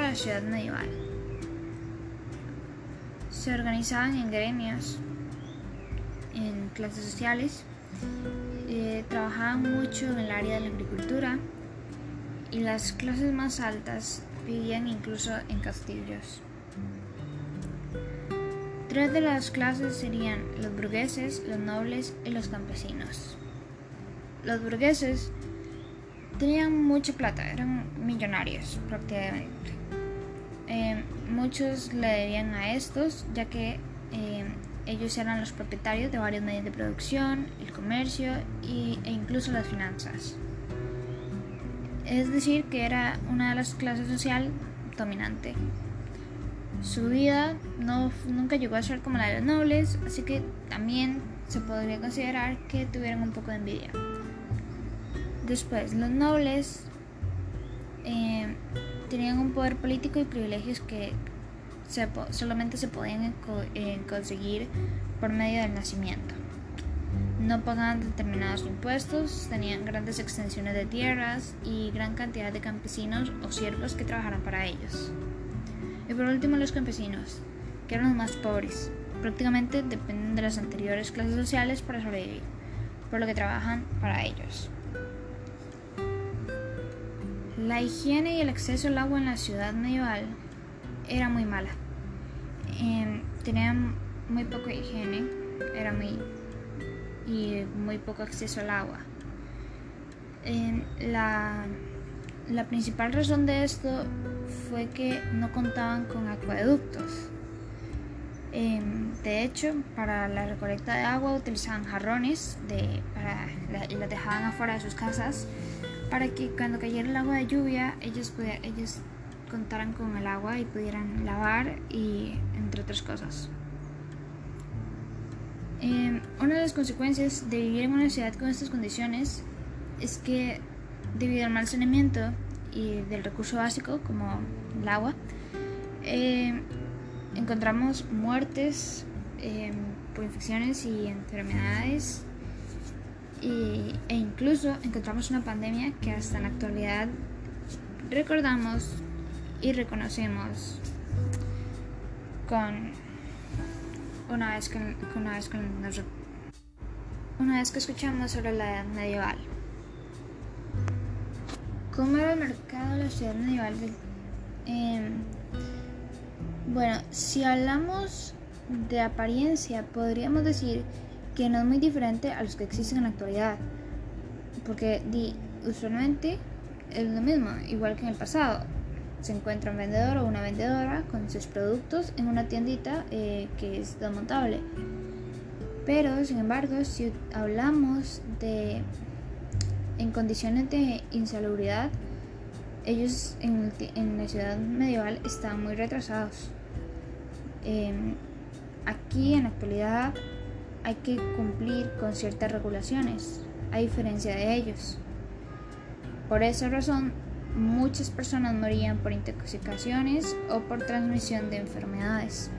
la ciudad medieval. Se organizaban en gremios, en clases sociales, eh, trabajaban mucho en el área de la agricultura y las clases más altas vivían incluso en castillos. Tres de las clases serían los burgueses, los nobles y los campesinos. Los burgueses tenían mucha plata, eran millonarios prácticamente. Eh, muchos le debían a estos, ya que eh, ellos eran los propietarios de varios medios de producción, el comercio e incluso las finanzas. Es decir, que era una de las clases social dominante. Su vida no, nunca llegó a ser como la de los nobles, así que también se podría considerar que tuvieron un poco de envidia. Después, los nobles eh, tenían un poder político y privilegios que solamente se podían eh, conseguir por medio del nacimiento. No pagaban determinados impuestos, tenían grandes extensiones de tierras y gran cantidad de campesinos o siervos que trabajaran para ellos. Y por último los campesinos, que eran los más pobres. Prácticamente dependen de las anteriores clases sociales para sobrevivir, por lo que trabajan para ellos. La higiene y el acceso al agua en la ciudad medieval era muy mala. Em, tenían muy poca higiene, era muy y muy poco acceso al agua. Em, la principal razón de esto fue que no contaban con acueductos. Em, de hecho, para la recolecta de agua utilizaban jarrones de, y los dejaban afuera de sus casas para que cuando cayera el agua de lluvia ellos, ellos contaran con el agua y pudieran lavar y entre otras cosas. Em, una de las consecuencias de vivir en una ciudad con estas condiciones es que debido al mal saneamiento y del recurso básico como el agua, eh, encontramos muertes eh, por infecciones y enfermedades e incluso encontramos una pandemia que hasta en la actualidad recordamos y reconocemos con una vez que, una vez que una vez que escuchamos sobre la edad medieval. ¿Cómo era el mercado de la ciudad medieval? Em, bueno, si hablamos de apariencia, podríamos decir que no es muy diferente a los que existen en la actualidad. Porque usualmente es lo mismo, igual que en el pasado. Se encuentra un vendedor o una vendedora con sus productos en una tiendita eh, que es desmontable. Pero, sin embargo, si hablamos de en condiciones de insalubridad, ellos en, la ciudad medieval estaban muy retrasados. Em, aquí en la actualidad hay que cumplir con ciertas regulaciones, a diferencia de ellos. Por esa razón, muchas personas morían por intoxicaciones o por transmisión de enfermedades.